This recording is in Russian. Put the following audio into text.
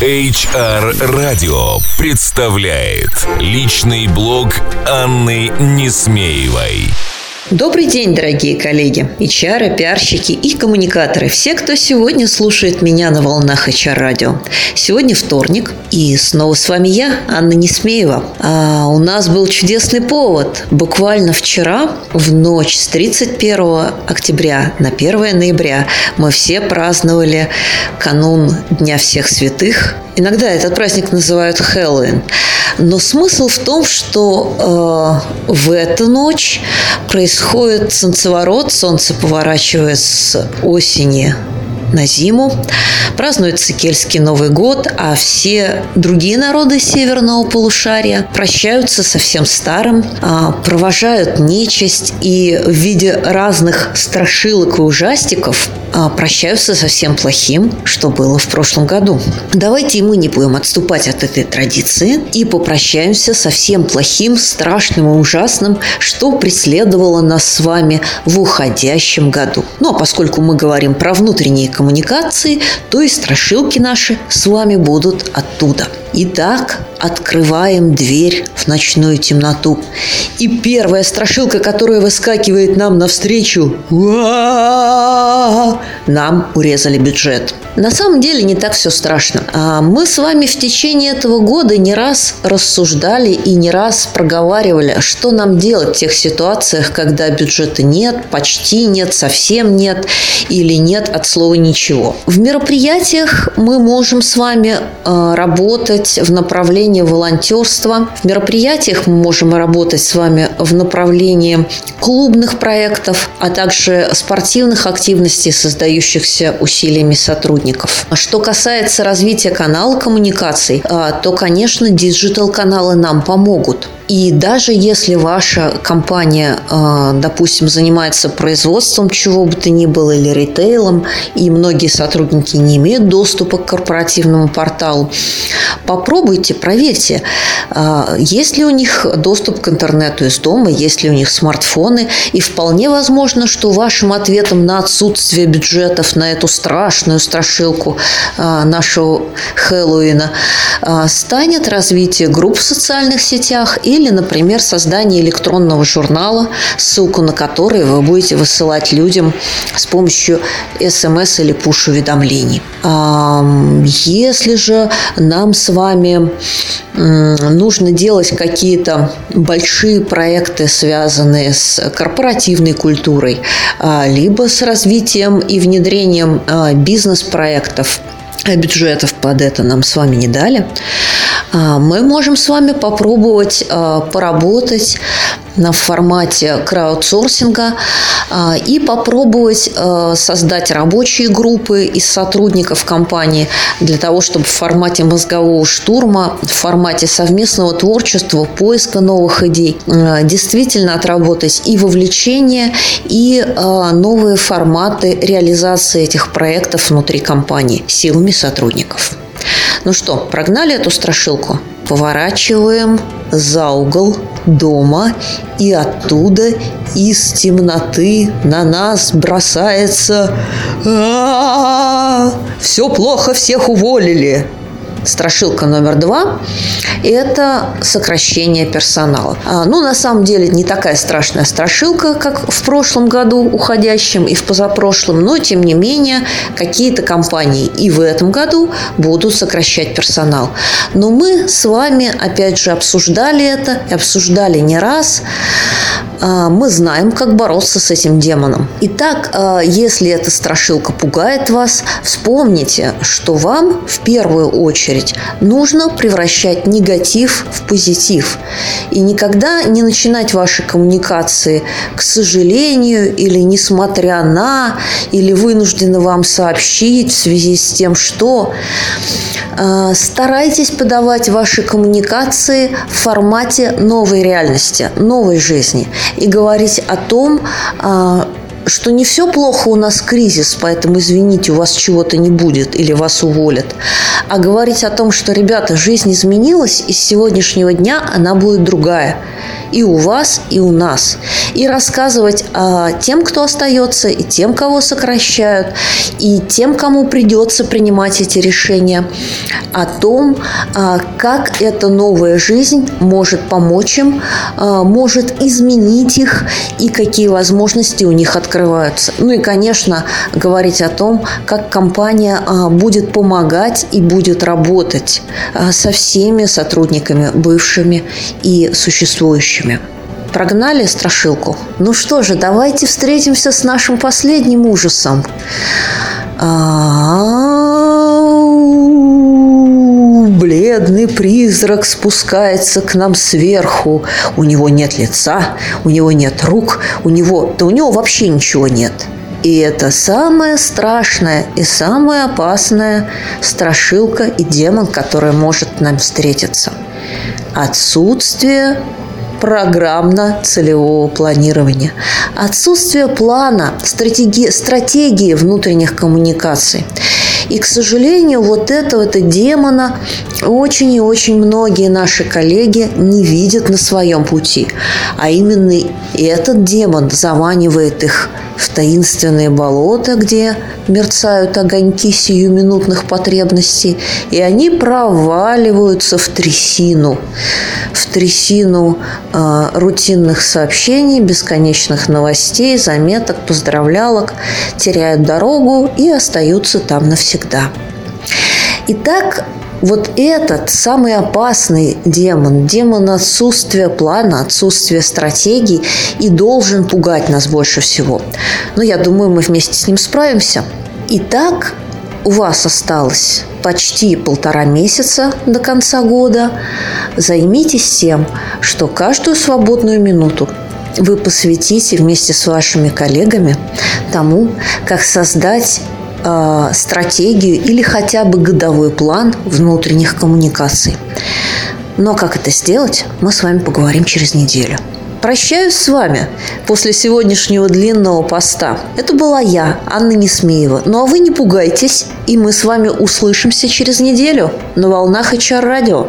HR Radio представляет личный блог Анны Несмеевой. Добрый день, дорогие коллеги, HR, пиарщики и коммуникаторы, все, кто сегодня слушает меня на волнах HR-радио. Сегодня вторник, и снова с вами я, Анна Несмеева. А у нас был чудесный повод. Буквально вчера, в ночь с 31 октября на 1 ноября, мы все праздновали канун Дня всех святых. Иногда этот праздник называют Хэллоуин. Но смысл в том, что э, в эту ночь происходит солнцеворот, солнце поворачивает с осени на зиму, празднуется Кельтский Новый год, а все другие народы северного полушария прощаются со всем старым, а, провожают нечисть и в виде разных страшилок и ужастиков а, прощаются со всем плохим, что было в прошлом году. Давайте и мы не будем отступать от этой традиции и попрощаемся со всем плохим, страшным и ужасным, что преследовало нас с вами в уходящем году. Ну а поскольку мы говорим про внутренние коммуникации, то и страшилки наши с вами будут оттуда. Итак, открываем дверь в ночную темноту. И первая страшилка, которая выскакивает нам навстречу, нам урезали бюджет. На самом деле не так все страшно. А мы с вами в течение этого года не раз рассуждали и не раз проговаривали, что нам делать в тех ситуациях, когда бюджета нет, почти нет, совсем нет или нет от слова ничего. В мероприятиях мы можем с вами э, работать в направлении волонтерства. В мероприятиях мы можем работать с вами в направлении клубных проектов, а также спортивных активностей, создающихся усилиями сотрудников. Что касается развития канала коммуникаций, э, то, конечно, digital-каналы нам помогут. И даже если ваша компания, э, допустим, занимается производством чего бы то ни было или ритейлом, и многие сотрудники не имеют доступа к корпоративному порталу, попробуйте, проверьте, э, есть ли у них доступ к интернету из дома, есть ли у них смартфоны, и вполне возможно, что вашим ответом на отсутствие бюджетов на эту страшную страшилку э, нашего Хэллоуина станет развитие групп в социальных сетях и или, например, создание электронного журнала, ссылку на который вы будете высылать людям с помощью смс или пуш-уведомлений. Если же нам с вами нужно делать какие-то большие проекты, связанные с корпоративной культурой, а, либо с развитием и внедрением а, бизнес-проектов, а бюджетов под это нам с вами не дали, а, мы можем с вами попробовать а, поработать в формате краудсорсинга а, и попробовать создать рабочие группы из сотрудников компании для того, чтобы в формате мозгового штурма, в формате совместного творчества, поиска новых идей действительно отработать и вовлечение, и новые форматы реализации этих проектов внутри компании силами сотрудников. Ну что, прогнали эту страшилку? Поворачиваем за угол дома, и оттуда из темноты на нас бросается «Все плохо, всех уволили!» Страшилка номер два – это сокращение персонала. А, ну, на самом деле, не такая страшная страшилка, как в прошлом году уходящем и в позапрошлом, но, тем не менее, какие-то компании и в этом году будут сокращать персонал. Но мы с вами, опять же, обсуждали это, и обсуждали не раз. А, мы знаем, как бороться с этим демоном. Итак, а, если эта страшилка пугает вас, вспомните, что вам в первую очередь нужно превращать негатив в позитив. И никогда не начинать ваши коммуникации к сожалению или несмотря на, или вынуждены вам сообщить в связи с тем, что. А, старайтесь подавать ваши коммуникации в формате новой реальности, новой жизни. И говорить о том, а, что не все плохо, у нас кризис, поэтому извините, у вас чего-то не будет или вас уволят. А говорить о том, что, ребята, жизнь изменилась, и с сегодняшнего дня она будет другая. И у вас, и у нас. И рассказывать о тем, кто остается, и тем, кого сокращают, и тем, кому придется принимать эти решения, о том, а, как эта новая жизнь может помочь им, а, может изменить их и какие возможности у них открываются. Ну и, конечно, говорить о том, как компания а, будет помогать и будет работать со всеми сотрудниками, бывшими и существующими. Прогнали страшилку? Ну что же, давайте встретимся с нашим последним ужасом. Бледный призрак спускается к нам сверху. У него нет лица, у него нет рук, у него... Да у него вообще ничего нет. И это самое страшное и самое опасное страшилка и демон, который может нам встретиться. Отсутствие программно-целевого планирования, отсутствие плана, стратегии, стратегии внутренних коммуникаций. И, к сожалению, вот этого -то демона очень и очень многие наши коллеги не видят на своем пути. А именно этот демон заманивает их в таинственные болота, где мерцают огоньки сиюминутных потребностей, и они проваливаются в трясину, в трясину э, рутинных сообщений, бесконечных новостей, заметок, поздравлялок, теряют дорогу и остаются там навсегда. Итак, вот этот самый опасный демон, демон отсутствия плана, отсутствия стратегии и должен пугать нас больше всего. Но я думаю, мы вместе с ним справимся. Итак, у вас осталось почти полтора месяца до конца года. Займитесь тем, что каждую свободную минуту вы посвятите вместе с вашими коллегами тому, как создать э, стратегию или хотя бы годовой план внутренних коммуникаций. Но как это сделать, мы с вами поговорим через неделю. Прощаюсь с вами после сегодняшнего длинного поста. Это была я, Анна Несмеева. Ну а вы не пугайтесь, и мы с вами услышимся через неделю на волнах HR радио.